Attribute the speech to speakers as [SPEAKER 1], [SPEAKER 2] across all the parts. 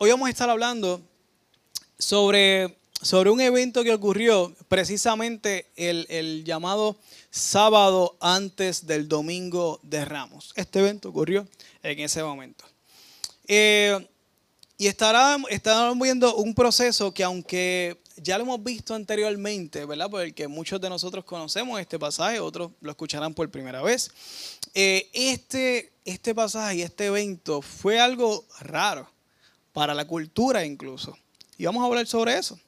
[SPEAKER 1] hoy vamos a estar hablando sobre, sobre un evento que ocurrió precisamente el, el llamado sábado antes del domingo de Ramos. Este evento ocurrió en ese momento. Eh, y estará, estarán viendo un proceso que aunque ya lo hemos visto anteriormente, ¿verdad? Porque muchos de nosotros conocemos este pasaje, otros lo escucharán por primera vez. Eh, este, este pasaje y este evento fue algo raro para la cultura incluso. Y vamos a hablar sobre eso.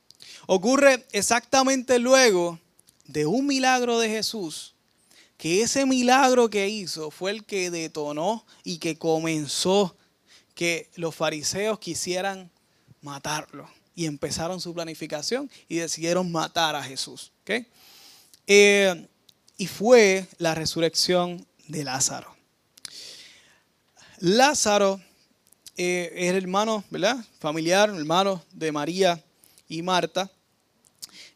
[SPEAKER 1] Ocurre exactamente luego de un milagro de Jesús, que ese milagro que hizo fue el que detonó y que comenzó que los fariseos quisieran matarlo y empezaron su planificación y decidieron matar a Jesús. Eh, y fue la resurrección de Lázaro. Lázaro eh, es hermano, ¿verdad? Familiar, hermano de María y Marta.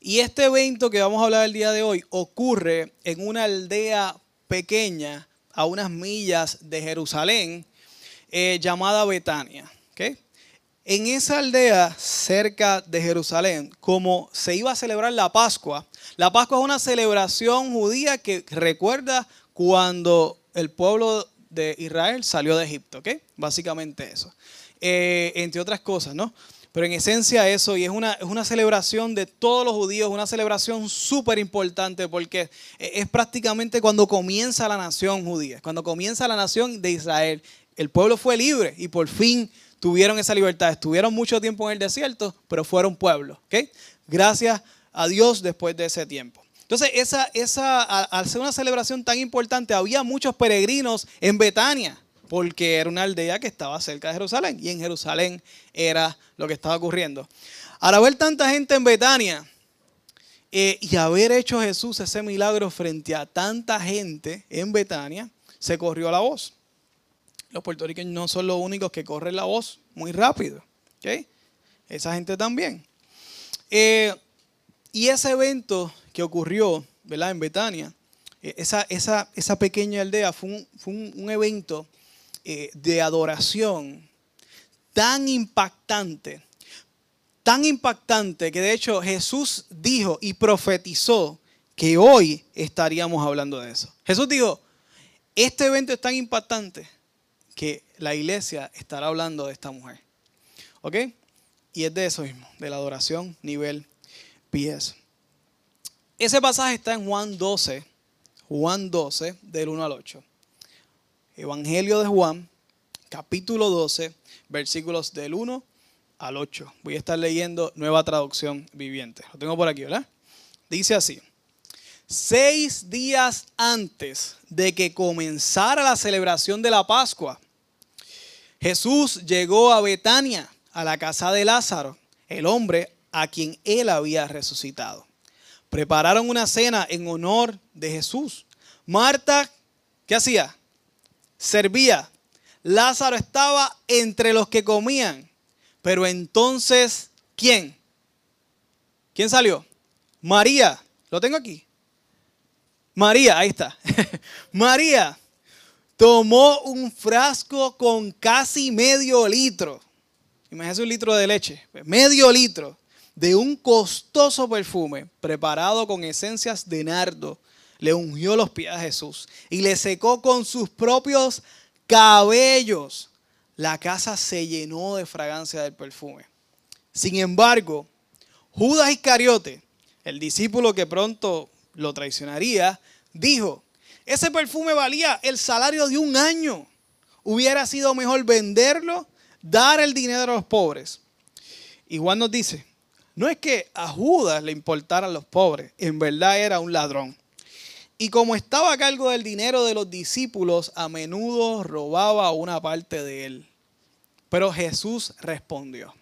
[SPEAKER 1] Y este evento que vamos a hablar el día de hoy ocurre en una aldea pequeña a unas millas de Jerusalén eh, llamada Betania. En esa aldea cerca de Jerusalén, como se iba a celebrar la Pascua, la Pascua es una celebración judía que recuerda cuando el pueblo de Israel salió de Egipto, ¿ok? Básicamente eso. Eh, entre otras cosas, ¿no? Pero en esencia eso, y es una, es una celebración de todos los judíos, una celebración súper importante porque es prácticamente cuando comienza la nación judía, cuando comienza la nación de Israel. El pueblo fue libre y por fin tuvieron esa libertad. Estuvieron mucho tiempo en el desierto, pero fueron pueblo. ¿okay? Gracias a Dios después de ese tiempo. Entonces, esa, esa, al ser una celebración tan importante, había muchos peregrinos en Betania porque era una aldea que estaba cerca de Jerusalén y en Jerusalén era lo que estaba ocurriendo. Al haber tanta gente en Betania eh, y haber hecho Jesús ese milagro frente a tanta gente en Betania, se corrió la voz. Los puertorriqueños no son los únicos que corren la voz muy rápido. Esa gente también. Eh, y ese evento que ocurrió ¿verdad? en Betania, eh, esa, esa, esa, pequeña aldea fue un evento eh, de adoración tan impactante, tan impactante que de hecho Jesús dijo y profetizó que hoy estaríamos hablando de eso. Jesús dijo, este evento es tan impactante que la iglesia estará hablando de esta mujer. ¿Ok? Y es de eso mismo, de la adoración nivel pies. Ese pasaje está en Juan 12, Juan 12, del 1 al 8. Evangelio de Juan, capítulo 12, versículos del 1 al 8. Voy a estar leyendo nueva traducción viviente. Lo tengo por aquí, ¿verdad? Dice así. Seis días antes de que comenzara la celebración de la Pascua, Jesús llegó a Betania, a la casa de Lázaro, el hombre a quien él había resucitado. Prepararon una cena en honor de Jesús. Marta, ¿qué hacía? servía. Lázaro estaba entre los que comían. Pero entonces, ¿quién? ¿Quién salió? María. Lo tengo aquí. María, ahí está. María tomó un frasco con casi medio litro. Imagínese un litro de leche. Medio litro de un costoso perfume preparado con esencias de nardo le ungió los pies a Jesús y le secó con sus propios cabellos. La casa se llenó de fragancia del perfume. Sin embargo, Judas Iscariote, el discípulo que pronto lo traicionaría, dijo, ese perfume valía el salario de un año. Hubiera sido mejor venderlo, dar el dinero a los pobres. Y Juan nos dice, no es que a Judas le importaran los pobres, en verdad era un ladrón. Y como estaba a cargo del dinero de los discípulos, a menudo robaba una parte de él. Pero Jesús respondió,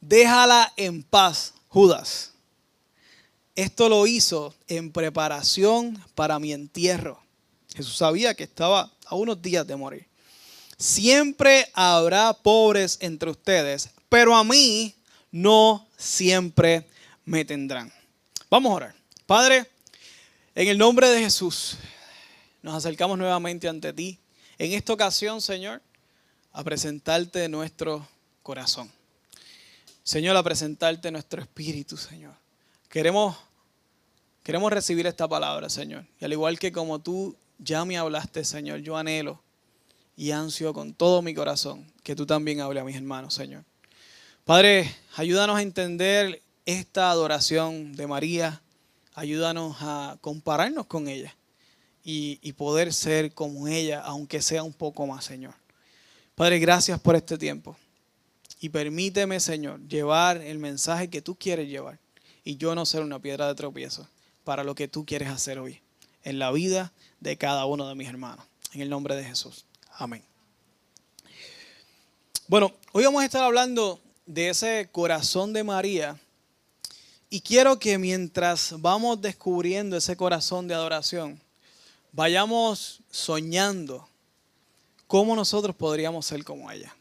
[SPEAKER 1] déjala en paz, Judas. Esto lo hizo en preparación para mi entierro. Jesús sabía que estaba a unos días de morir. Siempre habrá pobres entre ustedes, pero a mí no siempre me tendrán. Vamos a orar. Padre, en el nombre de Jesús, nos acercamos nuevamente ante ti. En esta ocasión, Señor, a presentarte nuestro corazón. Señor, a presentarte nuestro espíritu, Señor. Queremos, queremos recibir esta palabra, Señor. Y al igual que como tú ya me hablaste, Señor, yo anhelo y ansio con todo mi corazón que tú también hables a mis hermanos, Señor. Padre, ayúdanos a entender esta adoración de María, ayúdanos a compararnos con ella y, poder ser como ella, aunque sea un poco más, Señor. Padre, gracias por este tiempo. Y permíteme, Señor, llevar el mensaje que tú quieres llevar y yo no ser una piedra de tropiezo para lo que tú quieres hacer hoy en la vida de cada uno de mis hermanos. En el nombre de Jesús. Amén. Bueno, hoy vamos a estar hablando de ese corazón de María. Y quiero que mientras vamos descubriendo ese corazón de adoración, vayamos soñando cómo nosotros podríamos ser como ella.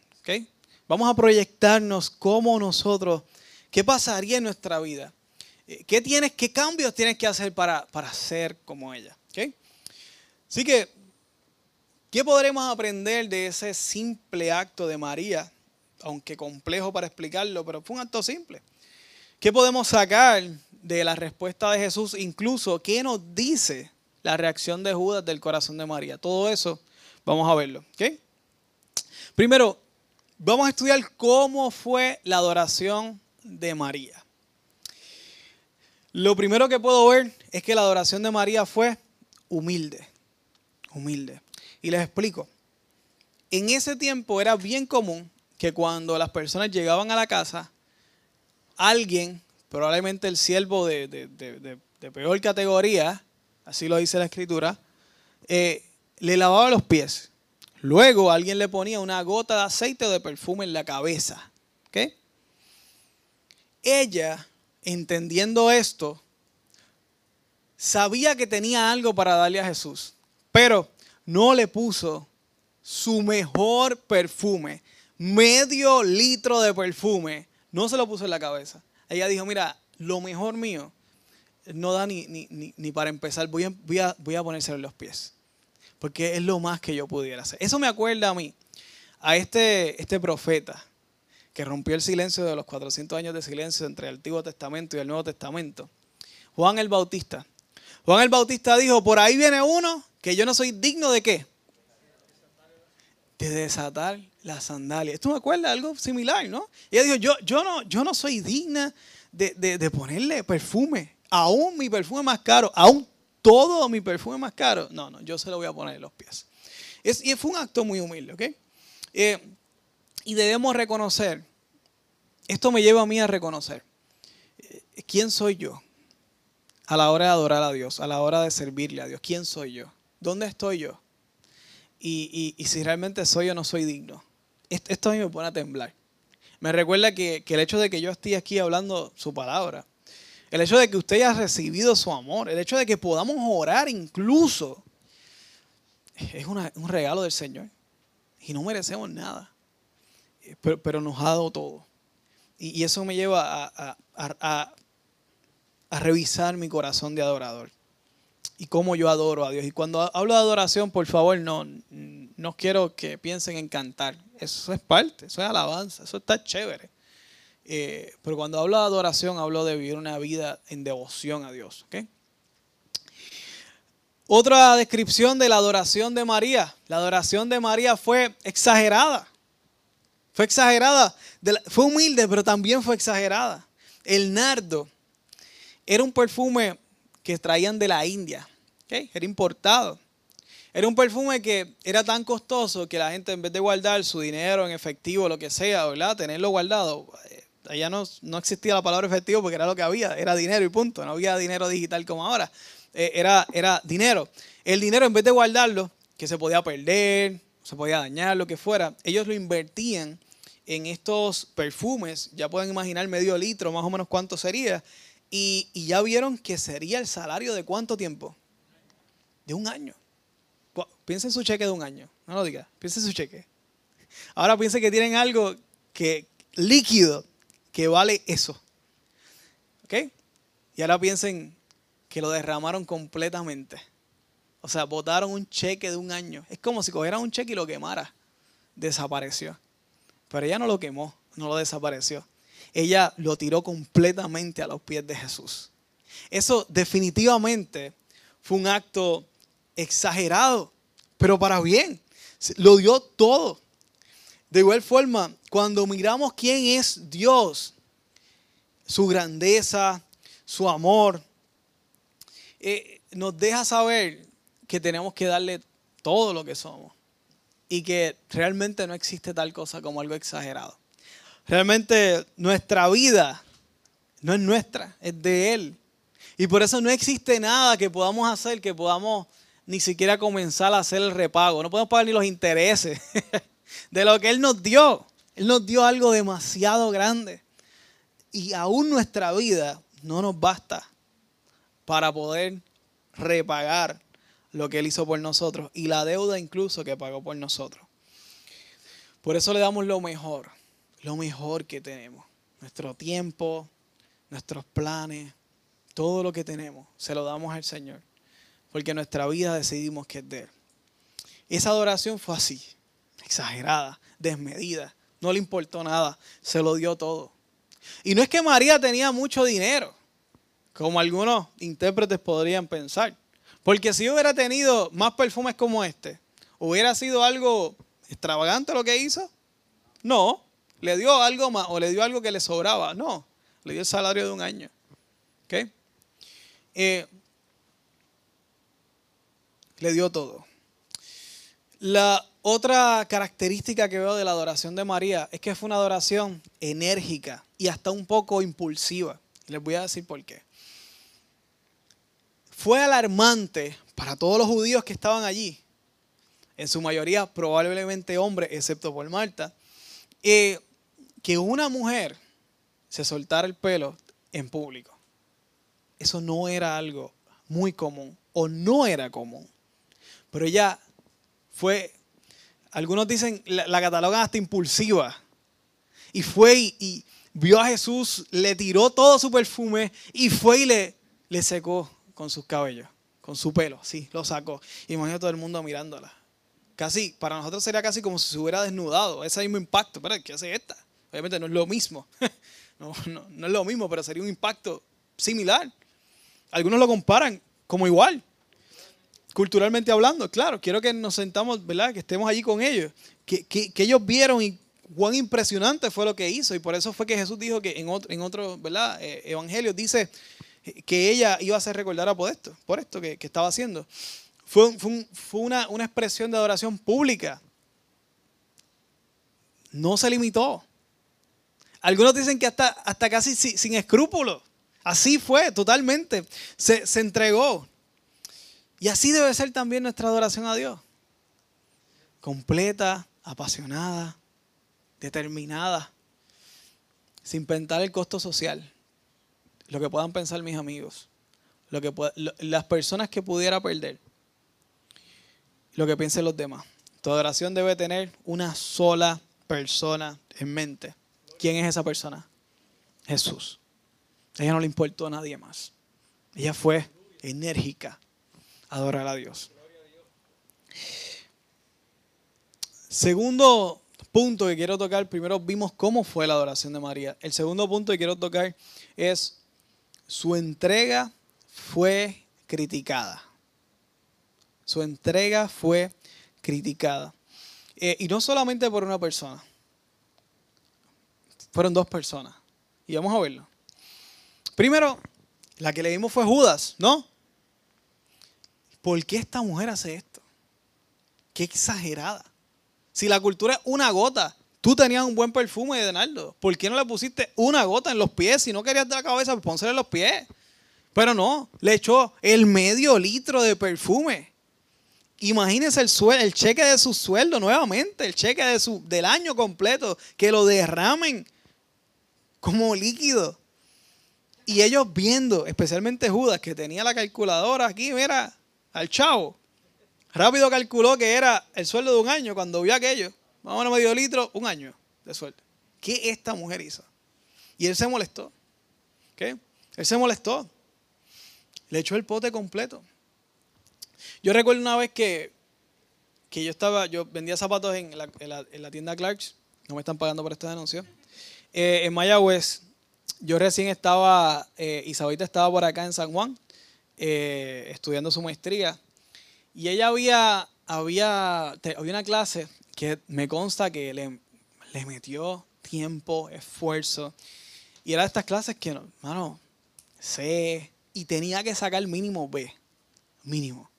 [SPEAKER 1] Vamos a proyectarnos cómo nosotros, qué pasaría en nuestra vida. Eh, ¿Qué, tienes, qué cambios tienes que hacer para, para ser como ella? ¿okay? Así que, ¿qué podremos aprender de ese simple acto de María? Aunque complejo para explicarlo, pero fue un acto simple. ¿Qué podemos sacar de la respuesta de Jesús? Incluso, ¿qué nos dice la reacción de Judas del corazón de María? Todo eso vamos a verlo. Primero, vamos a estudiar cómo fue la adoración de María. Lo primero que puedo ver es que la adoración de María fue humilde. Humilde. Y les explico. En ese tiempo era bien común que cuando las personas llegaban a la casa, alguien, probablemente el siervo de, peor categoría, así lo dice la escritura, eh, le lavaba los pies. Luego alguien le ponía una gota de aceite o de perfume en la cabeza. Ella, entendiendo esto, sabía que tenía algo para darle a Jesús, pero no le puso su mejor perfume medio litro de perfume, no se lo puso en la cabeza. Ella dijo, mira, lo mejor mío no da ni, ni, para empezar, voy a, voy, a, voy a ponérselo en los pies. Porque es lo más que yo pudiera hacer. Eso me acuerda a mí, a este, este profeta que rompió el silencio de los 400 años de silencio entre el Antiguo Testamento y el Nuevo Testamento. Juan el Bautista. Juan el Bautista dijo, por ahí viene uno que yo no soy digno de qué? De desatar la sandalia. Esto me acuerda algo similar, ¿no? ella dijo, yo, yo, no, yo no soy digna de, ponerle perfume, aún mi perfume más caro, aún todo mi perfume más caro. No, no, yo se lo voy a poner en los pies. Es, y fue un acto muy humilde, ¿ok? Eh, y debemos reconocer, esto me lleva a mí a reconocer, eh, ¿quién soy yo? A la hora de adorar a Dios, a la hora de servirle a Dios, ¿quién soy yo? ¿Dónde estoy yo? Y, si realmente soy o no soy digno esto a mí me pone a temblar. Me recuerda que, el hecho de que yo esté aquí hablando su palabra, el hecho de que usted haya recibido su amor, el hecho de que podamos orar incluso, es un regalo del Señor. Y no merecemos nada. Pero, nos ha dado todo. Y, eso me lleva a revisar mi corazón de adorador y cómo yo adoro a Dios. Y cuando hablo de adoración, por favor, no, no quiero que piensen en cantar. Eso es parte, eso es alabanza, eso está chévere. Eh, pero cuando hablo de adoración, hablo de vivir una vida en devoción a Dios. Otra descripción de la adoración de María. La adoración de María fue exagerada. Fue exagerada. Fue humilde, pero también fue exagerada. El nardo era un perfume que traían de la India. Era importado. Era un perfume que era tan costoso que la gente en vez de guardar su dinero en efectivo, lo que sea, ¿verdad? Tenerlo guardado. Eh, allá no, existía la palabra efectivo porque era lo que había, era dinero y punto. No había dinero digital como ahora. Eh, era, era dinero. El dinero en vez de guardarlo, que se podía perder, se podía dañar, lo que fuera, ellos lo invertían en estos perfumes. Ya pueden imaginar medio litro, más o menos cuánto sería. Y, y ya vieron que sería el salario de cuánto tiempo? De un año. Piensa en su cheque de un año. No lo diga. Piensa en su cheque. Ahora piensa que tienen algo que líquido que vale eso. ¿Ok? Y ahora piensen que lo derramaron completamente. O sea, botaron un cheque de un año. Es como si cogieran un cheque y lo quemara. Desapareció. Pero ella no lo quemó. no lo desapareció. Ella lo tiró completamente a los pies de Jesús. Eso definitivamente fue un acto exagerado, pero para bien. Lo dio todo. De igual forma, cuando miramos quién es Dios, su grandeza, su amor, eh, nos deja saber que tenemos que darle todo lo que somos y que realmente no existe tal cosa como algo exagerado. Realmente nuestra vida no es nuestra, es de Él. Y por eso no existe nada que podamos hacer que podamos ni siquiera comenzar a hacer el repago. No podemos pagar ni los intereses de lo que Él nos dio. Él nos dio algo demasiado grande. Y aún nuestra vida no nos basta para poder repagar lo que Él hizo por nosotros y la deuda incluso que pagó por nosotros. Por eso le damos lo mejor, lo mejor que tenemos. Nuestro tiempo, nuestros planes, todo lo que tenemos, se lo damos al Señor. Porque nuestra vida decidimos que es de Él. Esa adoración fue así, exagerada, desmedida. No le importó nada, se lo dio todo. Y no es que María tenía mucho dinero, como algunos intérpretes podrían pensar. Porque si hubiera tenido más perfumes como este, hubiera sido algo extravagante lo que hizo. No, le dio algo más o le dio algo que le sobraba. No, le dio el salario de un año. Eh, le dio todo. La otra característica que veo de la adoración de María es que fue una adoración enérgica y hasta un poco impulsiva. Les voy a decir por qué. Fue alarmante para todos los judíos que estaban allí, en su mayoría probablemente hombres, excepto por Marta, eh, que una mujer se soltara el pelo en público. Eso no era algo muy común o no era común. Pero ella fue, algunos dicen, la, la catalogan hasta impulsiva. Y fue y, vio a Jesús, le tiró todo su perfume y fue y le, secó con sus cabellos, con su pelo, sí, lo sacó. Imagino todo el mundo mirándola. Casi, para nosotros sería casi como si se hubiera desnudado, ese mismo impacto. Pero, ¿qué hace esta? Obviamente no es lo mismo, no, no es lo mismo, pero sería un impacto similar. Algunos lo comparan como igual, culturalmente hablando, claro, quiero que nos sentamos, ¿verdad? Que estemos allí con ellos, que, que, que, ellos vieron y cuán impresionante fue lo que hizo y por eso fue que Jesús dijo que en otro, en otro ¿verdad? Eh, evangelio dice que ella iba a ser recordada por esto, por esto que, estaba haciendo. Fue, fue, una, una, expresión de adoración pública. No se limitó. Algunos dicen que hasta, hasta casi sin, escrúpulos. Así fue, totalmente. Se, se entregó. Y así debe ser también nuestra adoración a Dios. Completa, apasionada, determinada, sin pensar el costo social lo que puedan pensar mis amigos, lo que las personas que pudiera perder, lo que piensen los demás. Tu adoración debe tener una sola persona en mente. ¿Quién es esa persona? Jesús. Ella no le importó a nadie más. Ella fue enérgica adorar a Dios. Segundo punto que quiero tocar, primero vimos cómo fue la adoración de María. El segundo punto que quiero tocar es su entrega fue criticada. Su entrega fue criticada. Eh, y no solamente por una persona. Fueron dos personas. Y vamos a verlo. Primero, la que leímos fue Judas, ¿no? ¿Por qué esta mujer hace esto? Qué exagerada. Si la cultura es una gota, Tú tenías un buen perfume de Denaldo. ¿Por qué no le pusiste una gota en los pies? Si no querías de la cabeza, pues pónselo en los pies. Pero no, le echó el medio litro de perfume. Imagínense el, el cheque de su sueldo nuevamente, el cheque de su, del año completo, que lo derramen como líquido. Y ellos viendo, especialmente Judas, que tenía la calculadora aquí, mira, al chavo. Rápido calculó que era el sueldo de un año cuando vio aquello. Vamos a medio litro, un año de sueldo. ¿Qué esta mujer hizo? Y él se molestó. ¿Qué? Él se molestó. Le echó el pote completo. Yo recuerdo una vez que, que yo estaba, yo vendía zapatos en la, en la, tienda Clarks, No me están pagando por estos anuncios. Eh, en Mayagüez, yo recién estaba, eh, Isabelita estaba por acá en San Juan, eh, estudiando su maestría. Y ella había, había, había una clase que me consta que le, le metió tiempo, esfuerzo. Y era de estas clases que, mano, C y tenía que sacar mínimo B. Mínimo.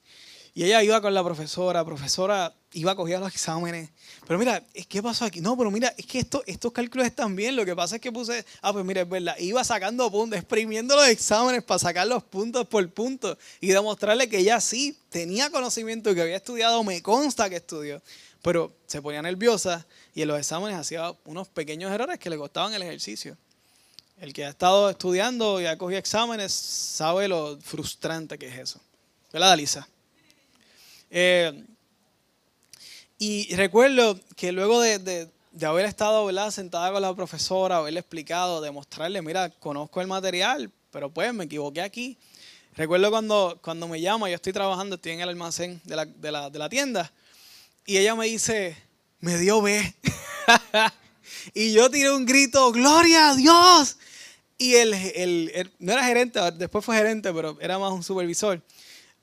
[SPEAKER 1] Y ella iba con la profesora, profesora iba a coger los exámenes. Pero mira, ¿qué pasó aquí? No, pero mira, es que esto, estos cálculos están bien. Lo que pasa es que puse, ah, pues mira, es verdad. Iba sacando puntos, exprimiendo los exámenes para sacar los puntos por punto y demostrarle que ella sí tenía conocimiento, que había estudiado, me consta que estudió. Pero se ponía nerviosa y en los exámenes hacía unos pequeños errores que le costaban el ejercicio. El que ha estado estudiando y ha cogido exámenes sabe lo frustrante que es eso. ¿Verdad, Lisa? Eh, y recuerdo que luego de, haber estado ¿verdad? sentada con la profesora, haberle explicado, demostrarle, mira, conozco el material, pero pues me equivoqué aquí. Recuerdo cuando, cuando me llama, yo estoy trabajando, estoy en el almacén de la, de la, de la tienda, y ella me dice, me dio B. y yo tiré un grito, gloria a Dios. Y el, no era gerente, después fue gerente, pero era más un supervisor.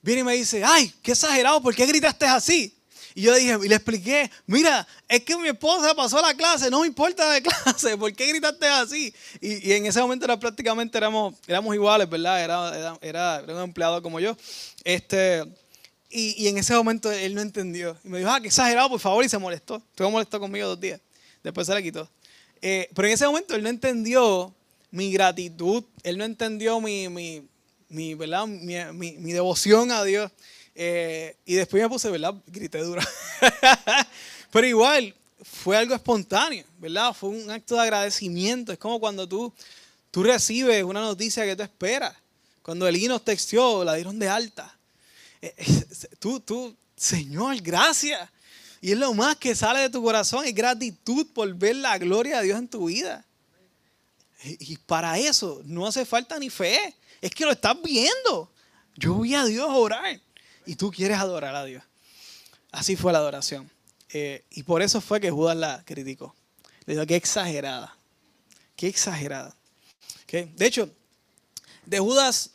[SPEAKER 1] Viene y me dice, ay, qué exagerado, ¿por qué gritaste así? Y yo dije, y le expliqué, mira, es que mi esposa pasó la clase, no me importa de clase, ¿por qué gritaste así? Y, en ese momento era prácticamente éramos, éramos iguales, ¿verdad? Era, era, era, un empleado como yo. Este, y, y, en ese momento él no entendió. Y me dijo, ah, qué exagerado, por favor, y se molestó. Estuvo molesto conmigo dos días. Después se le quitó. Eh, pero en ese momento él no entendió mi gratitud, él no entendió mi, mi, mi, ¿verdad? mi, mi devoción a Dios. Eh, y después me puse, ¿verdad? Grité duro. Pero igual, fue algo espontáneo, ¿verdad? Fue un acto de agradecimiento. Es como cuando tú, tú recibes una noticia que te esperas. Cuando el nos texteó, la dieron de alta. Eh, tú, tú, Señor, gracias. Y es lo más que sale de tu corazón, es gratitud por ver la gloria de Dios en tu vida. Y para eso no hace falta ni fe. Es que lo estás viendo. Yo voy a Dios orar. Y tú quieres adorar a Dios. Así fue la adoración. Eh, y por eso fue que Judas la criticó. Le dijo, qué exagerada. Qué exagerada. De hecho, de Judas,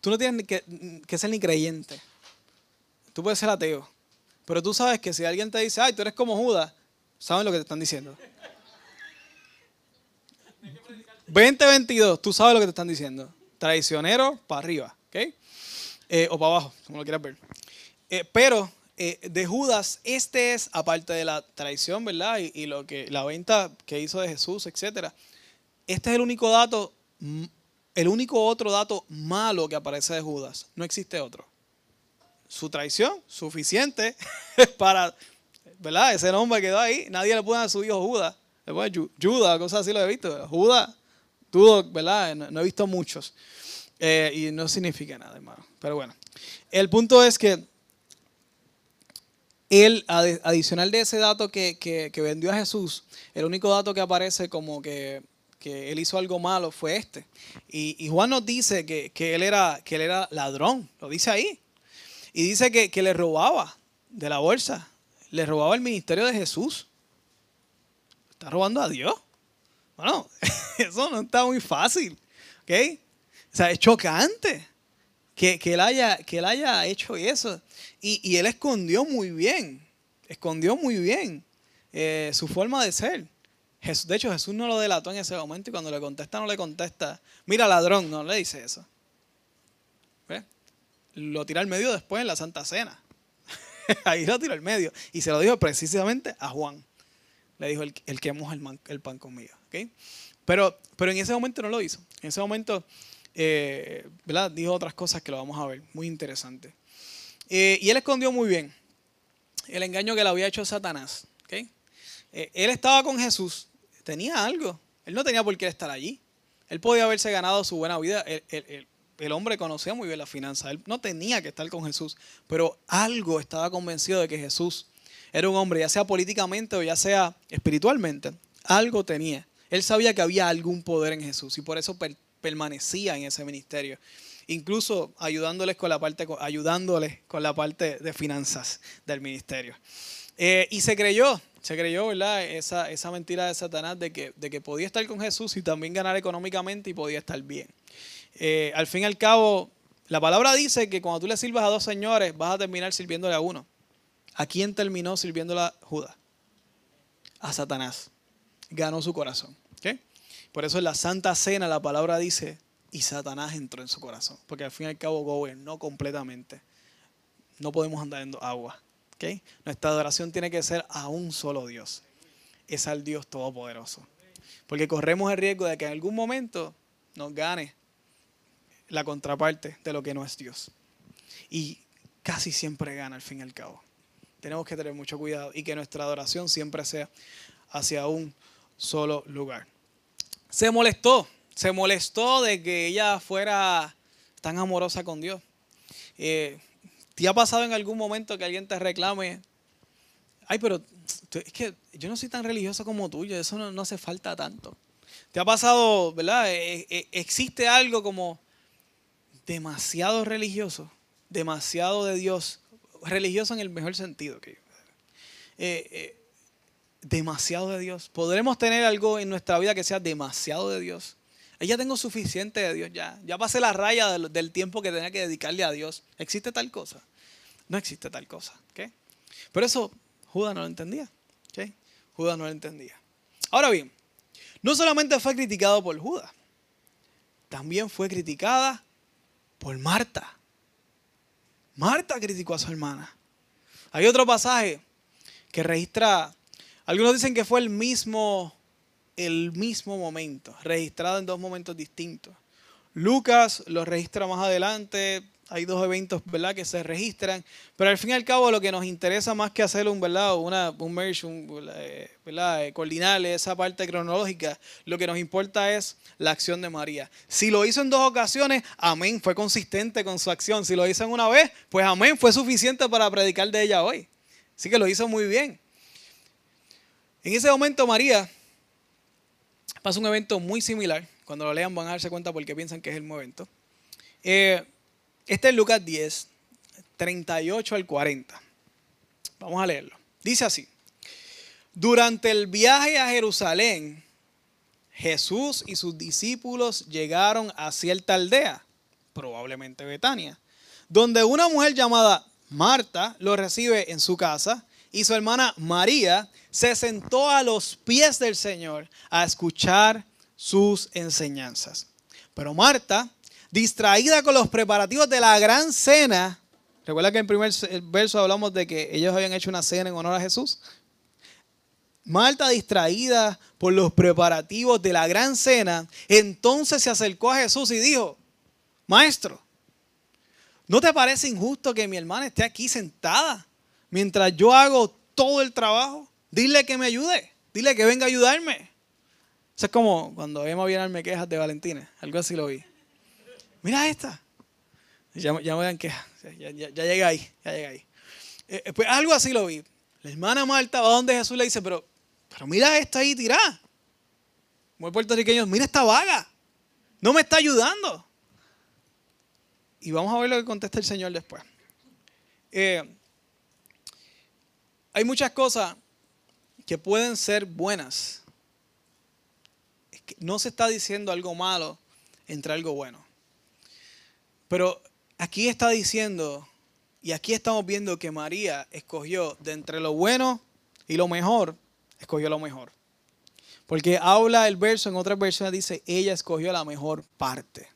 [SPEAKER 1] tú no tienes que, ser ni creyente. Tú puedes ser ateo. Pero tú sabes que si alguien te dice, ay, tú eres como Judas, saben lo que te están diciendo. 2022, tú sabes lo que te están diciendo. Traicionero para arriba. Eh, o para abajo, como lo quieras ver. Eh, pero eh, de Judas, este es, aparte de la traición, ¿verdad? Y, lo que, la venta que hizo de Jesús, etc. Este es el único dato, el único otro dato malo que aparece de Judas. No existe otro. Su traición, suficiente para, ¿verdad? Ese nombre quedó ahí. Nadie le pone a su hijo Judas. Le pone Judas, cosas así lo he visto. Judas Dudo, ¿verdad? No, he visto muchos. Eh, y no significa nada, hermano. Pero bueno. El punto es que él, adicional de ese dato que, vendió a Jesús, el único dato que aparece como que, él hizo algo malo fue este. Y, Juan nos dice que, él era, que él era ladrón, lo dice ahí. Y dice que, que le robaba de la bolsa, le robaba el ministerio de Jesús. Está robando a Dios. Bueno, eso no está muy fácil. ¿Ok? O sea, es chocante que, él, haya, que él haya hecho eso. Y, él escondió muy bien, escondió muy bien eh, su forma de ser. de hecho, Jesús no lo delató en ese momento y cuando le contesta, no le contesta, mira ladrón, no le dice eso. Lo tira al medio después en la Santa Cena. Ahí lo tiró al medio. Y se lo dijo precisamente a Juan. Le dijo, el, el que moja el, el pan conmigo. Pero, pero en ese momento no lo hizo. En ese momento, eh. Dijo otras cosas que lo vamos a ver. Muy interesante. Eh, y él escondió muy bien el engaño que le había hecho Satanás. ¿okay? Eh, él estaba con Jesús. Tenía algo. Él no tenía por qué estar allí. Él podía haberse ganado su buena vida. El, el hombre conocía muy bien la finanza. Él no tenía que estar con Jesús. Pero algo estaba convencido de que Jesús era un hombre, ya sea políticamente o ya sea espiritualmente. Algo tenía. Él sabía que había algún poder en Jesús y por eso permanecía en ese ministerio. Incluso ayudándoles con la parte, ayudándoles con la parte de finanzas del ministerio. Eh, y se creyó Se creyó, ¿verdad? Esa, esa mentira de Satanás de que, de que podía estar con Jesús y también ganar económicamente y podía estar bien. Eh, al fin y al cabo, la palabra dice que cuando tú le sirvas a dos señores, vas a terminar sirviéndole a uno. ¿A quién terminó sirviéndole a Judas? A Satanás. Ganó su corazón. Por eso en la Santa Cena la palabra dice, y Satanás entró en su corazón. Porque al fin y al cabo gobernó completamente. No podemos andar en agua. Nuestra adoración tiene que ser a un solo Dios. Es al Dios Todopoderoso. Porque corremos el riesgo de que en algún momento nos gane la contraparte de lo que no es Dios. Y casi siempre gana al fin y al cabo. Tenemos que tener mucho cuidado y que nuestra adoración siempre sea hacia un solo lugar. Se molestó, se molestó de que ella fuera tan amorosa con Dios. Eh, ¿Te ha pasado en algún momento que alguien te reclame? Ay, pero es que yo no soy tan religioso como tú, eso no, hace falta tanto. ¿Te ha pasado, verdad? Eh, eh, existe algo como demasiado religioso, demasiado de Dios, religioso en el mejor sentido. Que, eh, demasiado de Dios. ¿Podremos tener algo en nuestra vida que sea demasiado de Dios? Ya tengo suficiente de Dios, ya. Ya pasé la raya del, tiempo que tenía que dedicarle a Dios. ¿Existe tal cosa? No existe tal cosa. ¿okay? Pero eso Judas no lo entendía. ¿okay? Judas no lo entendía. Ahora bien, no solamente fue criticado por Judas, también fue criticada por Marta. Marta criticó a su hermana. Hay otro pasaje que registra, algunos dicen que fue el mismo, el mismo momento, registrado en dos momentos distintos. Lucas lo registra más adelante, hay dos eventos ¿verdad? que se registran, pero al fin y al cabo lo que nos interesa más que hacer un, ¿verdad? Una, un merge, un, ¿verdad? Eh, coordinar esa parte cronológica, lo que nos importa es la acción de María. Si lo hizo en dos ocasiones, amén, fue consistente con su acción. Si lo hizo en una vez, pues amén, fue suficiente para predicar de ella hoy. Así que lo hizo muy bien. En ese momento María pasa un evento muy similar. Cuando lo lean van a darse cuenta porque piensan que es el momento. Eh, este es Lucas 10, 38 al 40. Vamos a leerlo. Dice así. Durante el viaje a Jerusalén, Jesús y sus discípulos llegaron a cierta aldea, probablemente Betania, donde una mujer llamada Marta lo recibe en su casa y su hermana María se sentó a los pies del Señor a escuchar sus enseñanzas. Pero Marta distraída con los preparativos de la gran cena. Recuerda que en el primer verso hablamos de que ellos habían hecho una cena en honor a Jesús. Marta, distraída por los preparativos de la gran cena, entonces se acercó a Jesús y dijo, Maestro, ¿no te parece injusto que mi hermana esté aquí sentada mientras yo hago todo el trabajo? Dile que me ayude, dile que venga a ayudarme. Eso es como cuando Emma viene a darme quejas de Valentina, algo así lo vi mira esta. Ya, me dan queja, ya, ya, ya, llegué ahí, ya llegué ahí. Eh, eh, pues algo así lo vi. La hermana Marta va donde Jesús le dice, pero, pero mira esta ahí tirada. Muy puertorriqueños, mira esta vaga. No me está ayudando. Y vamos a ver lo que contesta el Señor después. Eh, hay muchas cosas que pueden ser buenas. no se está diciendo algo malo entre algo bueno. Pero aquí está diciendo, y aquí estamos viendo que María escogió de entre lo bueno y lo mejor, escogió lo mejor. Porque habla el verso, en otra versión dice, ella escogió la mejor parte.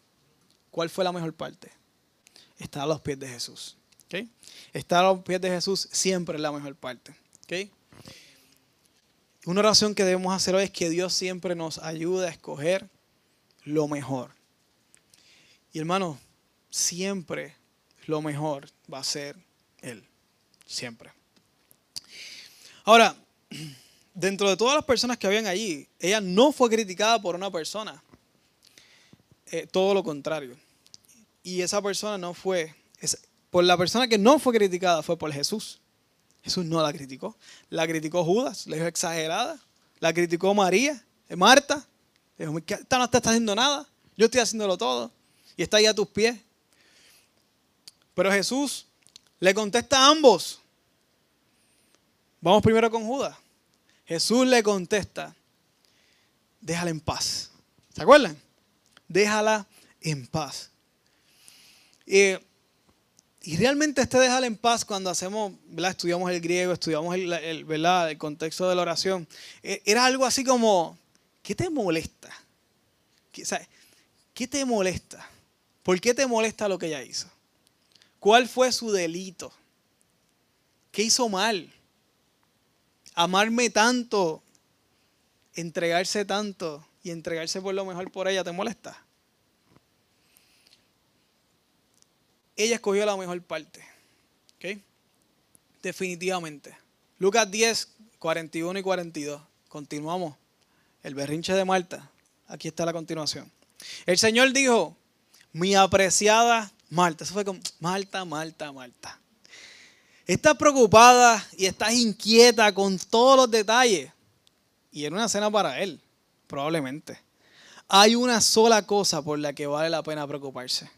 [SPEAKER 1] ¿Cuál fue la mejor parte? Está a los pies de Jesús. ¿Okay? Estar a los pies de Jesús siempre es la mejor parte. ¿okay? Una oración que debemos hacer hoy es que Dios siempre nos ayude a escoger lo mejor. Y hermano, siempre lo mejor va a ser Él. Siempre. Ahora, dentro de todas las personas que habían allí, ella no fue criticada por una persona. Eh, todo lo contrario. Y esa persona no fue, por la persona que no fue criticada fue por Jesús. Jesús no la criticó. La criticó Judas, le dijo exagerada. La criticó María, eh, Marta. Le dijo, esta no está haciendo nada. Yo estoy haciéndolo todo. Y está ahí a tus pies. Pero Jesús le contesta a ambos. Vamos primero con Judas. Jesús le contesta, déjala en paz. ¿Se acuerdan? Déjala en paz. Y realmente este déjala en paz cuando hacemos, ¿verdad? estudiamos el griego, estudiamos el, el contexto de la oración, e, era algo así como, ¿qué te molesta? ¿Qué, ¿Qué te molesta? ¿Por qué te molesta lo que ella hizo? ¿Cuál fue su delito? ¿Qué hizo mal? Amarme tanto, entregarse tanto y entregarse por lo mejor por ella, ¿te molesta? Ella escogió la mejor parte. ¿Ok? Definitivamente. Lucas 10, 41 y 42. Continuamos. El berrinche de Marta. Aquí está la continuación. El Señor dijo, mi apreciada Marta. Eso fue como, Marta, Marta, Marta. Estás preocupada y estás inquieta con todos los detalles. Y era una cena para él, probablemente. Hay una sola cosa por la que vale la pena preocuparse.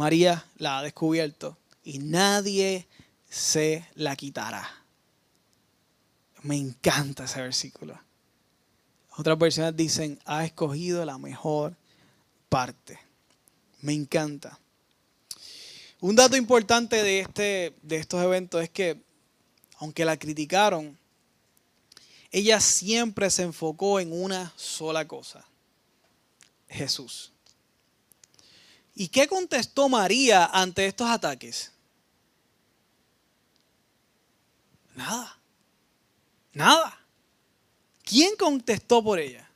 [SPEAKER 1] María la ha descubierto y nadie se la quitará. Me encanta ese versículo. Otras versiones dicen, ha escogido la mejor parte. Me encanta. Un dato importante de, este, de estos eventos es que, aunque la criticaron, ella siempre se enfocó en una sola cosa, Jesús. ¿Y qué contestó María ante estos ataques? Nada. Nada. ¿Quién contestó por ella?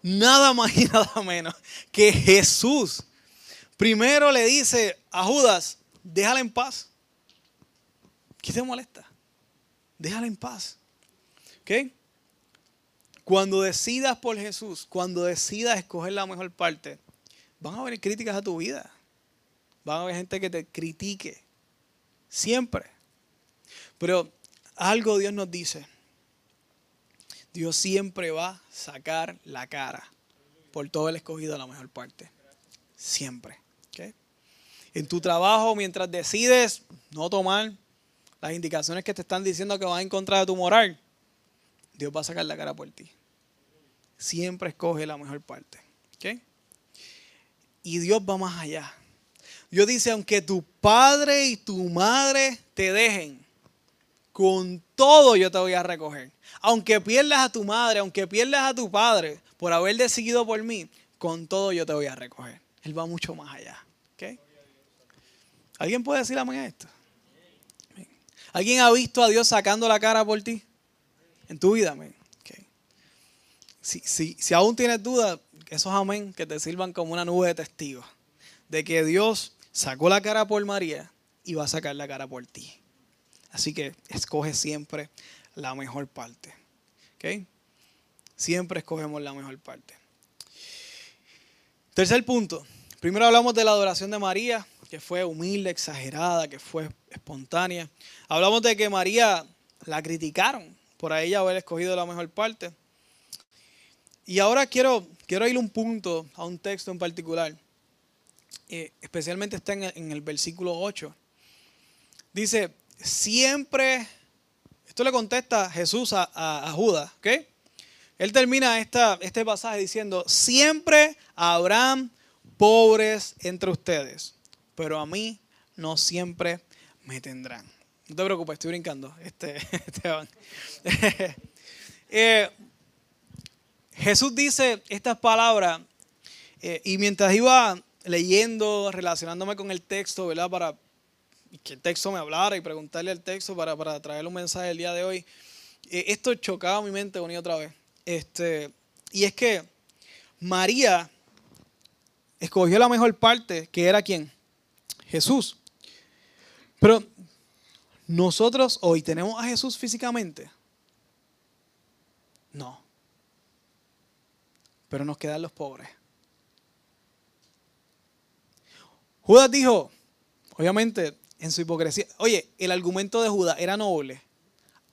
[SPEAKER 1] Nada más y nada menos que Jesús. Primero le dice a Judas, déjala en paz. ¿Qué te molesta? Déjala en paz. ¿Ok? Cuando decidas por Jesús, cuando decidas escoger la mejor parte, van a haber críticas a tu vida. Van a haber gente que te critique. Siempre. Pero algo Dios nos dice. Dios siempre va a sacar la cara por todo el escogido la mejor parte. Siempre. En tu trabajo, mientras decides no tomar las indicaciones que te están diciendo que van en contra de tu moral, Dios va a sacar la cara por ti. Siempre escoge la mejor parte. Y Dios va más allá. Dios dice, aunque tu padre y tu madre te dejen, con todo yo te voy a recoger. Aunque pierdas a tu madre, aunque pierdas a tu padre por haber decidido por mí, con todo yo te voy a recoger. Él va mucho más allá. ¿Alguien puede decir amén a esto? ¿Alguien ha visto a Dios sacando la cara por ti? En tu vida, amén. Si, si aún tienes dudas, esos amén que te sirvan como una nube de testigos de que Dios sacó la cara por María y va a sacar la cara por ti. Así que escoge siempre la mejor parte. ¿Ok? Siempre escogemos la mejor parte. Tercer punto. Primero hablamos de la adoración de María, que fue humilde, exagerada, que fue espontánea. Hablamos de que María la criticaron por ella haber escogido la mejor parte. Y ahora quiero, quiero ir un punto a un texto en particular. Eh, especialmente está en el versículo 8. Dice, siempre, esto le contesta Jesús a, Judas, ¿ok? Él termina esta, este pasaje diciendo, siempre habrán pobres entre ustedes, pero a mí no siempre me tendrán. No te preocupes, estoy brincando, este, Esteban. Eh, Jesús dice estas palabras eh, y mientras iba leyendo, relacionándome con el texto, ¿verdad? Para que el texto me hablara y preguntarle al texto para, para traerle un mensaje el día de hoy. Eh, esto chocaba mi mente una y otra vez. Este, y es que María escogió la mejor parte, que era quién? Jesús. Pero nosotros hoy tenemos a Jesús físicamente. No. Pero nos quedan los pobres. Judas dijo, obviamente, en su hipocresía. Oye, el argumento de Judas era noble,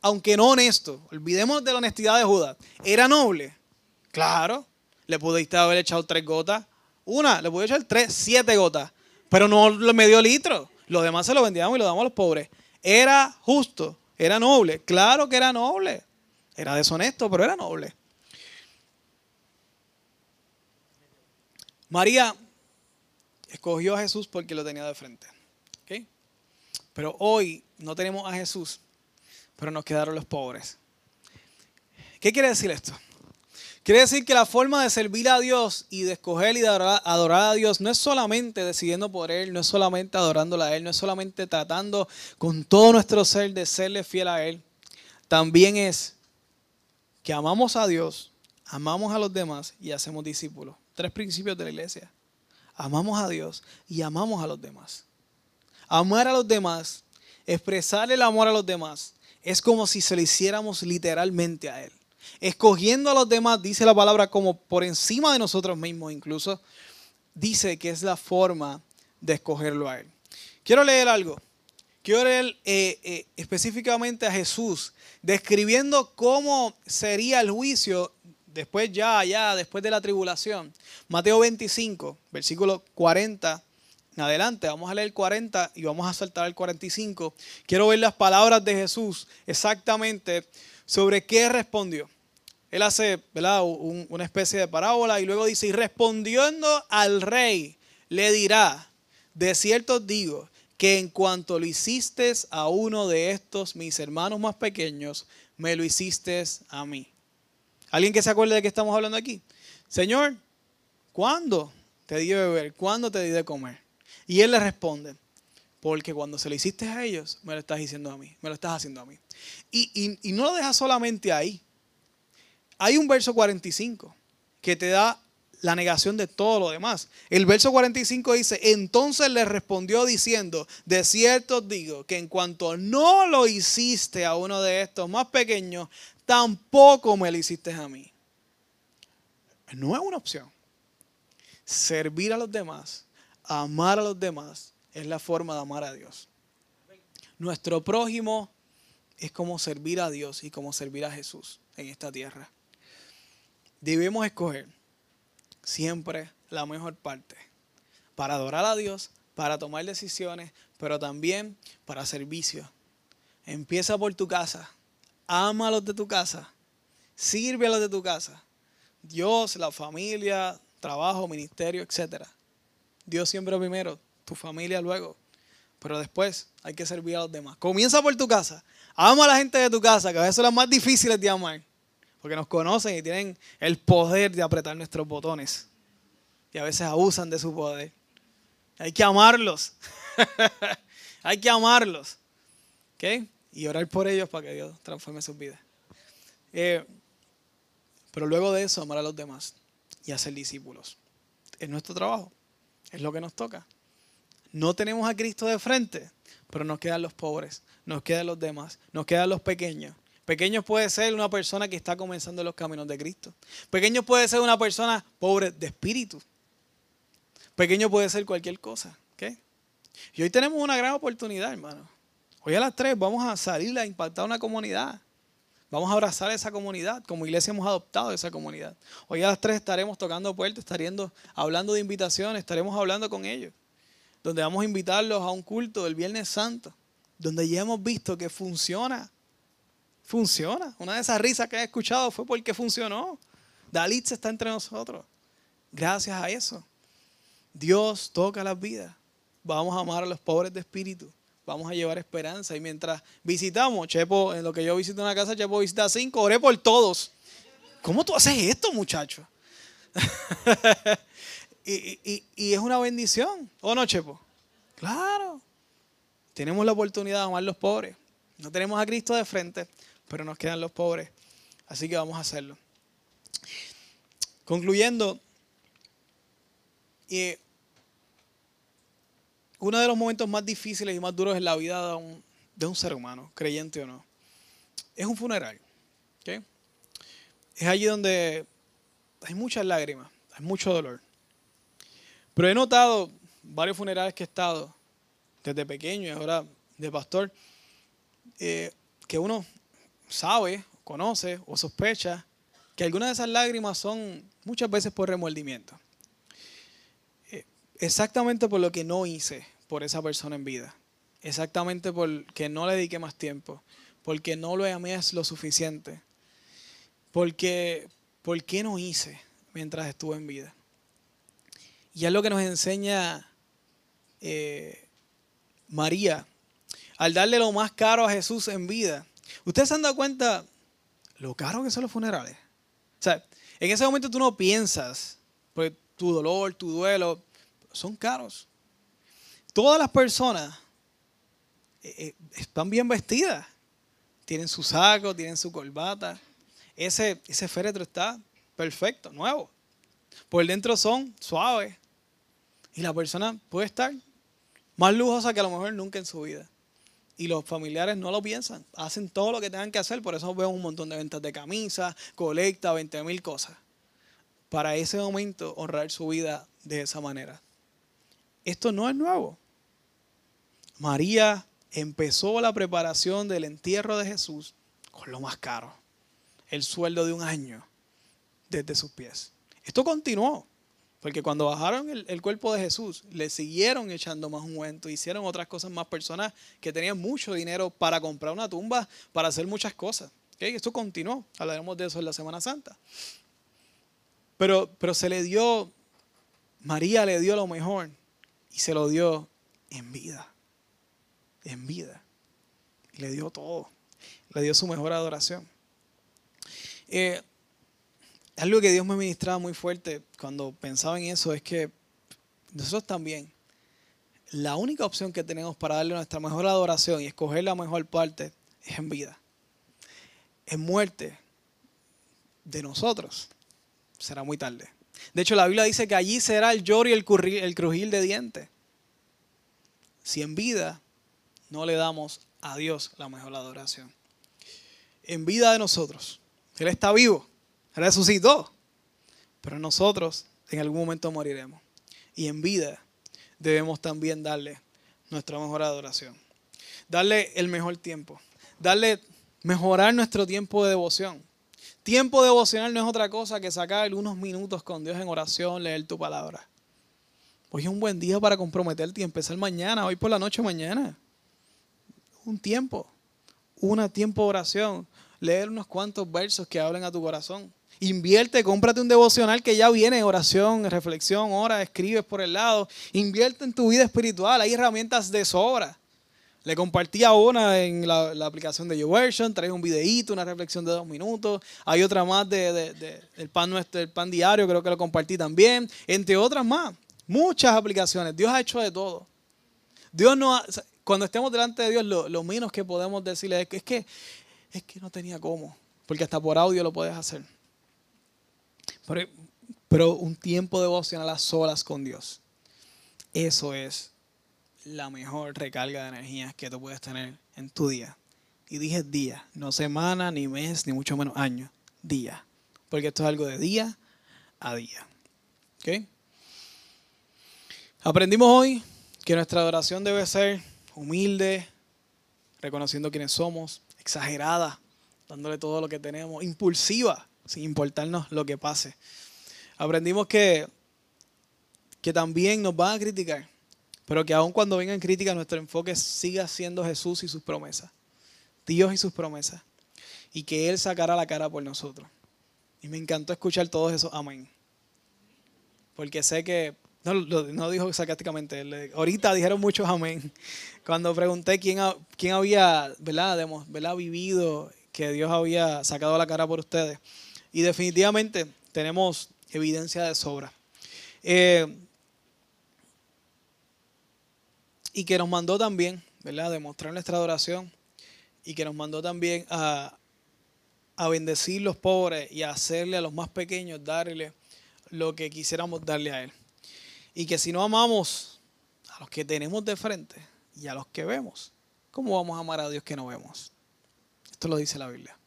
[SPEAKER 1] aunque no honesto. Olvidemos de la honestidad de Judas. Era noble. Claro, le pudiste haber echado tres gotas. Una, le pude echar tres, siete gotas. Pero no le dio litro. Los demás se lo vendíamos y lo damos a los pobres. Era justo, era noble. Claro que era noble. Era deshonesto, pero era noble. María escogió a Jesús porque lo tenía de frente. Pero hoy no tenemos a Jesús, pero nos quedaron los pobres. ¿Qué quiere decir esto? Quiere decir que la forma de servir a Dios y de escoger y de adorar, a Dios no es solamente decidiendo por Él, no es solamente adorándolo a Él, no es solamente tratando con todo nuestro ser de serle fiel a Él. También es que amamos a Dios, amamos a los demás y hacemos discípulos. Tres principios de la iglesia. Amamos a Dios y amamos a los demás. Amar a los demás, expresar el amor a los demás, es como si se lo hiciéramos literalmente a Él. Escogiendo a los demás, dice la palabra, como por encima de nosotros mismos incluso, dice que es la forma de escogerlo a Él. Quiero leer algo. Quiero leer eh, eh, específicamente a Jesús, describiendo cómo sería el juicio después ya, ya, después de la tribulación. Mateo 25, versículo 40 en adelante. Vamos a leer 40 y vamos a saltar al 45. Quiero ver las palabras de Jesús exactamente sobre qué respondió. Él hace ¿verdad? una especie de parábola y luego dice, y respondiendo al rey, le dirá, de cierto digo, que en cuanto lo hiciste a uno de estos mis hermanos más pequeños, me lo hiciste a mí. ¿Alguien que se acuerde de qué estamos hablando aquí? Señor, ¿cuándo te di de beber? ¿Cuándo te di de comer? Y él le responde, porque cuando se lo hiciste a ellos, me lo estás diciendo a mí, me lo estás haciendo a mí. Y, y no lo deja solamente ahí. Hay un verso 45 que te da la negación de todo lo demás. El verso 45 dice, entonces le respondió diciendo, de cierto digo que en cuanto no lo hiciste a uno de estos más pequeños, tampoco me lo hiciste a mí. No es una opción. Servir a los demás, amar a los demás, es la forma de amar a Dios. Nuestro prójimo es como servir a Dios y como servir a Jesús en esta tierra. Debemos escoger siempre la mejor parte para adorar a Dios, para tomar decisiones, pero también para servicio. Empieza por tu casa ama a los de tu casa, sirve a los de tu casa. Dios, la familia, trabajo, ministerio, etc. Dios siempre primero, tu familia luego. Pero después hay que servir a los demás. Comienza por tu casa. Ama a la gente de tu casa, que a veces son las más difíciles de amar. Porque nos conocen y tienen el poder de apretar nuestros botones. Y a veces abusan de su poder. Hay que amarlos. hay que amarlos. ¿Ok? Y orar por ellos para que Dios transforme sus vidas. Eh, pero luego de eso, amar a los demás y hacer discípulos. Es nuestro trabajo, es lo que nos toca. No tenemos a Cristo de frente, pero nos quedan los pobres, nos quedan los demás, nos quedan los pequeños. Pequeños puede ser una persona que está comenzando los caminos de Cristo. Pequeño puede ser una persona pobre de espíritu. Pequeño puede ser cualquier cosa. Y hoy tenemos una gran oportunidad, hermano. Hoy a las 3 vamos a salir a impactar una comunidad. Vamos a abrazar esa comunidad. Como iglesia hemos adoptado esa comunidad. Hoy a las 3 estaremos tocando puertas, estaremos hablando de invitaciones, estaremos hablando con ellos. Donde vamos a invitarlos a un culto del Viernes Santo. Donde ya hemos visto que funciona. Funciona. Una de esas risas que he escuchado fue porque funcionó. Dalit está entre nosotros. Gracias a eso. Dios toca las vidas. Vamos a amar a los pobres de espíritu vamos a llevar esperanza. Y mientras visitamos, Chepo, en lo que yo visito una casa, Chepo visita cinco, oré por todos. ¿Cómo tú haces esto, muchacho? y, y, es una bendición, ¿o no, Chepo? Claro. Tenemos la oportunidad de amar a los pobres. No tenemos a Cristo de frente, pero nos quedan los pobres. Así que vamos a hacerlo. Concluyendo, y uno de los momentos más difíciles y más duros en la vida de un, ser humano, creyente o no, es un funeral. Es allí donde hay muchas lágrimas, hay mucho dolor. Pero he notado varios funerales que he estado desde pequeño y ahora de pastor, eh, que uno sabe, conoce o sospecha que algunas de esas lágrimas son muchas veces por remordimiento exactamente por lo que no hice por esa persona en vida. Exactamente porque no le dediqué más tiempo. Porque no lo amé lo suficiente. Porque, ¿por qué no hice mientras estuve en vida? Y es lo que nos enseña eh, María al darle lo más caro a Jesús en vida. ¿Ustedes se han dado cuenta lo caro que son los funerales? O sea, en ese momento tú no piensas, pues tu dolor, tu duelo, son caros. Todas las personas eh, eh, están bien vestidas. Tienen su saco, tienen su corbata. Ese, ese féretro está perfecto, nuevo. Por dentro son suaves. Y la persona puede estar más lujosa que a lo mejor nunca en su vida. Y los familiares no lo piensan, hacen todo lo que tengan que hacer, por eso veo un montón de ventas de camisas, colecta, 20 mil cosas. Para ese momento honrar su vida de esa manera. Esto no es nuevo. María empezó la preparación del entierro de Jesús con lo más caro, el sueldo de un año desde sus pies. Esto continuó. Porque cuando bajaron el, cuerpo de Jesús, le siguieron echando más ungüento, hicieron otras cosas más personas que tenían mucho dinero para comprar una tumba, para hacer muchas cosas. Esto continuó, hablaremos de eso en la Semana Santa. Pero, pero se le dio, María le dio lo mejor y se lo dio en vida, en vida. Le dio todo, le dio su mejor adoración. Eh, algo que Dios me ministraba muy fuerte cuando pensaba en eso es que nosotros también, la única opción que tenemos para darle nuestra mejor adoración y escoger la mejor parte es en vida. En muerte de nosotros será muy tarde. De hecho, la Biblia dice que allí será el lloro y el, el crujir de dientes. Si en vida no le damos a Dios la mejor adoración. En vida de nosotros. Él está vivo resucitó. Pero nosotros en algún momento moriremos. Y en vida debemos también darle nuestra mejor adoración. Darle el mejor tiempo. Darle, mejorar nuestro tiempo de devoción. Tiempo devocional no es otra cosa que sacar unos minutos con Dios en oración, leer tu palabra. Hoy es un buen día para comprometerte y empezar mañana, hoy por la noche mañana. Un tiempo, un tiempo de oración, leer unos cuantos versos que hablen a tu corazón. Invierte, cómprate un devocional que ya viene, oración, reflexión, hora, escribes por el lado. Invierte en tu vida espiritual, hay herramientas de sobra. Le compartía una en la, aplicación de YouVersion, trae un videíto, una reflexión de dos minutos. Hay otra más de, del pan nuestro, del pan diario, creo que lo compartí también. Entre otras más, muchas aplicaciones. Dios ha hecho de todo. Dios no cuando estemos delante de Dios, lo, menos que podemos decirle es que, es que es que no tenía cómo, porque hasta por audio lo puedes hacer. Pero, un tiempo devocional a solas con Dios. Eso es la mejor recarga de energía que tú puedes tener en tu día. Y dije día, no semana, ni mes, ni mucho menos año. Día. Porque esto es algo de día a día. ¿Ok? Aprendimos hoy que nuestra adoración debe ser humilde, reconociendo quiénes somos, exagerada, dándole todo lo que tenemos, impulsiva, sin importarnos lo que pase. Aprendimos que, que también nos van a criticar, pero que aun cuando vengan críticas, nuestro enfoque siga siendo Jesús y sus promesas, Dios y sus promesas, y que Él sacará la cara por nosotros. Y me encantó escuchar todos esos amén. Porque sé que, no, no dijo sarcásticamente, ahorita dijeron muchos amén. Cuando pregunté quién, quién había ¿verdad? ¿verdad? vivido, que Dios había sacado la cara por ustedes. Y definitivamente tenemos evidencia de sobra. Eh, y que nos mandó también, ¿verdad?, demostrar nuestra adoración y que nos mandó también a, a bendecir los pobres y a hacerle a los más pequeños, darle lo que quisiéramos darle a Él. Y que si no amamos a los que tenemos de frente y a los que vemos, ¿cómo vamos a amar a Dios que no vemos? Esto lo dice la Biblia.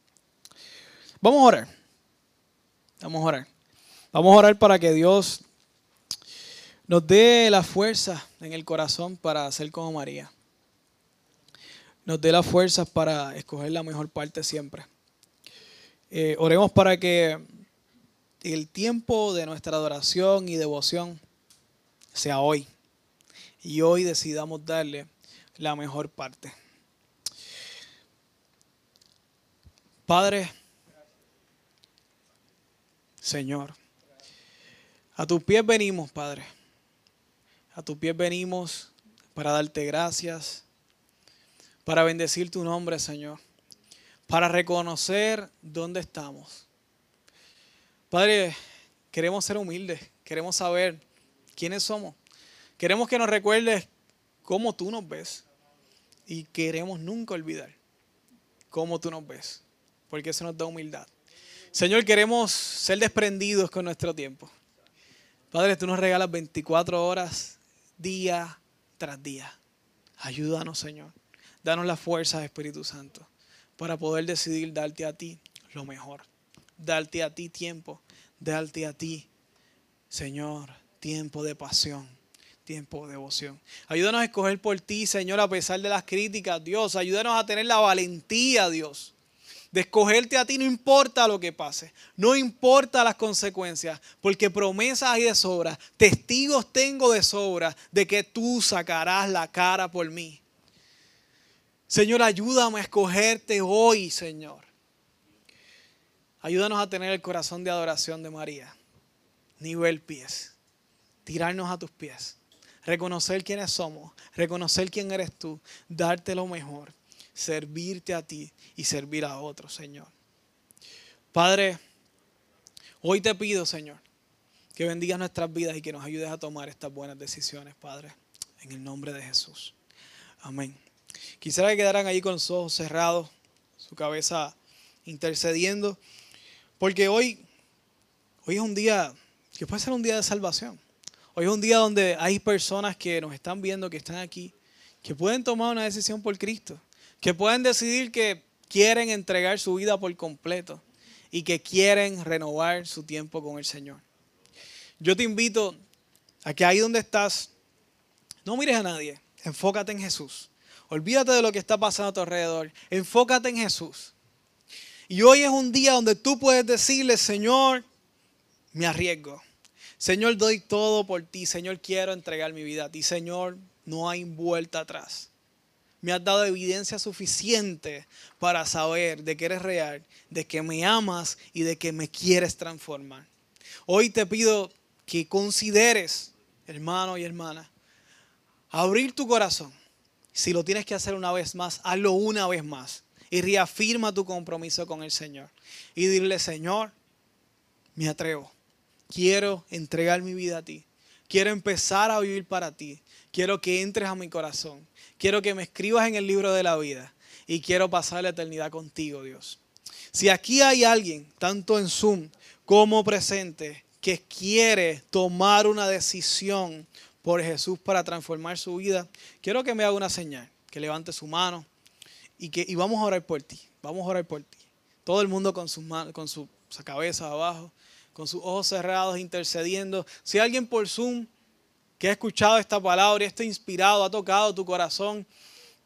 [SPEAKER 1] Vamos a orar. Vamos a orar. Vamos a orar para que Dios nos dé la fuerza en el corazón para ser como María. Nos dé la fuerza para escoger la mejor parte siempre. Eh, oremos para que el tiempo de nuestra adoración y devoción sea hoy. Y hoy decidamos darle la mejor parte. Padre, Señor. A tus pies venimos, Padre. A tus pies venimos para darte gracias, para bendecir tu nombre, Señor, para reconocer dónde estamos. Padre, queremos ser humildes, queremos saber quiénes somos. Queremos que nos recuerdes cómo tú nos ves y queremos nunca olvidar cómo tú nos ves, porque eso nos da humildad. Señor, queremos ser desprendidos con nuestro tiempo. Padre, tú nos regalas 24 horas, día tras día. Ayúdanos, Señor. Danos la fuerza, Espíritu Santo, para poder decidir darte a ti lo mejor. Darte a ti tiempo. Darte a ti, Señor, tiempo de pasión tiempo de devoción. Ayúdanos a escoger por ti, Señor, a pesar de las críticas, Dios. Ayúdanos a tener la valentía, Dios, de escogerte a ti, no importa lo que pase, no importa las consecuencias, porque promesas hay de sobra, testigos tengo de sobra de que tú sacarás la cara por mí. Señor, ayúdame a escogerte hoy, Señor. Ayúdanos a tener el corazón de adoración de María. Nivel pies. Tirarnos a tus pies. Reconocer quiénes somos. Reconocer quién eres tú. Darte lo mejor servirte a ti y servir a otros, Señor. Padre, hoy te pido, Señor, que bendigas nuestras vidas y que nos ayudes a tomar estas buenas decisiones, Padre, en el nombre de Jesús. Amén. Quisiera que quedaran ahí con los ojos cerrados, su cabeza intercediendo, porque hoy, hoy es un día que puede ser un día de salvación. Hoy es un día donde hay personas que nos están viendo, que están aquí, que pueden tomar una decisión por Cristo que pueden decidir que quieren entregar su vida por completo y que quieren renovar su tiempo con el Señor. Yo te invito a que ahí donde estás, no mires a nadie, enfócate en Jesús. Olvídate de lo que está pasando a tu alrededor, enfócate en Jesús. Y hoy es un día donde tú puedes decirle, Señor, me arriesgo. Señor, doy todo por ti. Señor, quiero entregar mi vida a ti. Señor, no hay vuelta atrás me has dado evidencia suficiente para saber de que eres real, de que me amas y de que me quieres transformar. Hoy te pido que consideres, hermano y hermana, abrir tu corazón. Si lo tienes que hacer una vez más, hazlo una vez más. Y reafirma tu compromiso con el Señor. Y dile, Señor, me atrevo. Quiero entregar mi vida a ti. Quiero empezar a vivir para ti. Quiero que entres a mi corazón. Quiero que me escribas en el libro de la vida y quiero pasar la eternidad contigo, Dios. Si aquí hay alguien, tanto en Zoom como presente, que quiere tomar una decisión por Jesús para transformar su vida, quiero que me haga una señal, que levante su mano y que y vamos a orar por ti. Vamos a orar por ti. Todo el mundo con, sus con su, cabeza abajo, con sus ojos cerrados, intercediendo. Si alguien por Zoom que ha escuchado esta palabra y está inspirado, ha tocado tu corazón,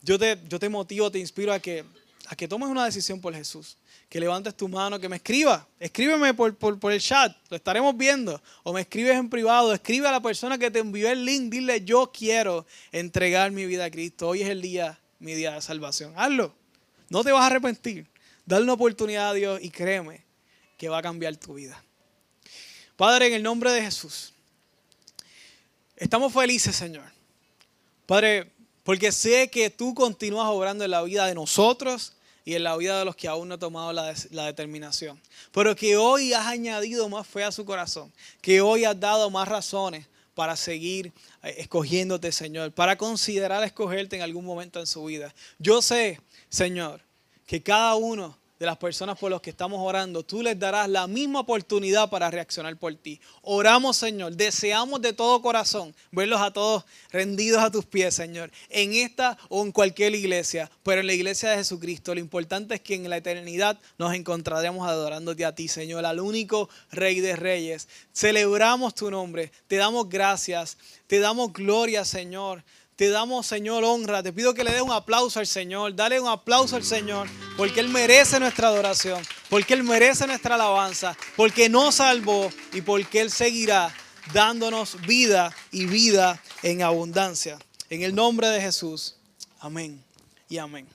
[SPEAKER 1] yo te, yo te motivo, te inspiro a que, a que tomes una decisión por Jesús. Que levantes tu mano, que me escriba. Escríbeme por, por, el chat, lo estaremos viendo. O me escribes en privado, escribe a la persona que te envió el link, dile yo quiero entregar mi vida a Cristo. Hoy es el día, mi día de salvación. Hazlo. No te vas a arrepentir. Dale una oportunidad a Dios y créeme que va a cambiar tu vida. Padre, en el nombre de Jesús. Estamos felices, Señor. Padre, porque sé que tú continúas obrando en la vida de nosotros y en la vida de los que aún no han tomado la, la, determinación. Pero que hoy has añadido más fe a su corazón, que hoy has dado más razones para seguir eh, escogiéndote, Señor, para considerar escogerte en algún momento en su vida. Yo sé, Señor, que cada uno de las personas por las que estamos orando, tú les darás la misma oportunidad para reaccionar por ti. Oramos, Señor, deseamos de todo corazón verlos a todos rendidos a tus pies, Señor, en esta o en cualquier iglesia, pero en la iglesia de Jesucristo. Lo importante es que en la eternidad nos encontraremos adorándote a ti, Señor, al único Rey de Reyes. Celebramos tu nombre, te damos gracias, te damos gloria, Señor. Te damos, Señor, honra. Te pido que le dé un aplauso al Señor. Dale un aplauso al Señor. Porque Él merece nuestra adoración. Porque Él merece nuestra alabanza. Porque nos salvó y porque Él seguirá dándonos vida y vida en abundancia. En el nombre de Jesús. Amén y amén.